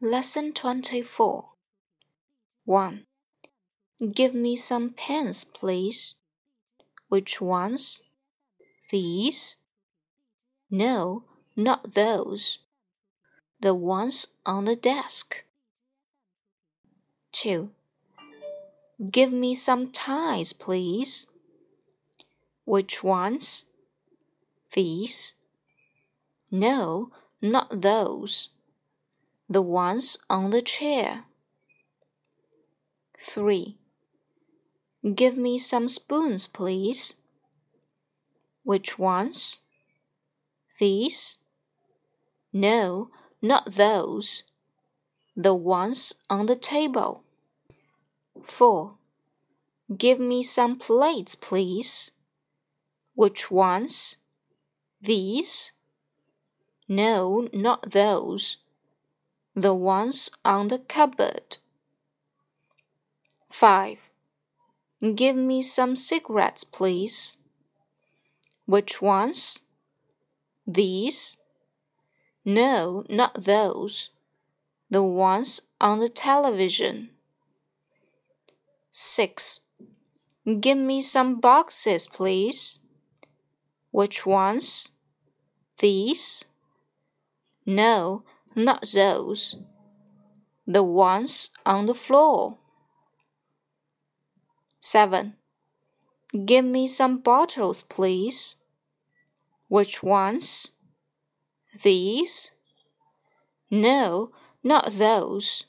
Lesson 24 1. Give me some pens, please. Which ones? These? No, not those. The ones on the desk. 2. Give me some ties, please. Which ones? These? No, not those the ones on the chair. 3. Give me some spoons, please. Which ones? These? No, not those. The ones on the table. 4. Give me some plates, please. Which ones? These? No, not those the ones on the cupboard. 5. Give me some cigarettes, please. Which ones? These? No, not those. The ones on the television. 6. Give me some boxes, please. Which ones? These? No, not those. The ones on the floor. 7. Give me some bottles, please. Which ones? These? No, not those.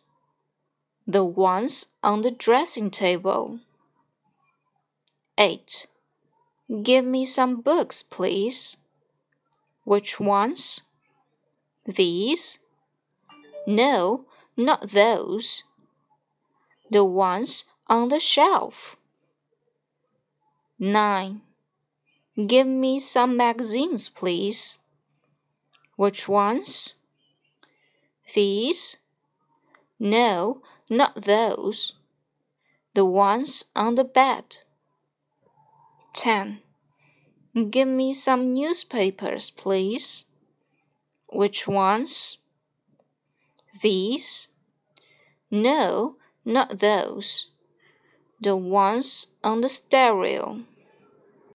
The ones on the dressing table. 8. Give me some books, please. Which ones? These? No, not those. The ones on the shelf. 9. Give me some magazines, please. Which ones? These? No, not those. The ones on the bed. 10. Give me some newspapers, please. Which ones? These? No, not those. The ones on the stereo.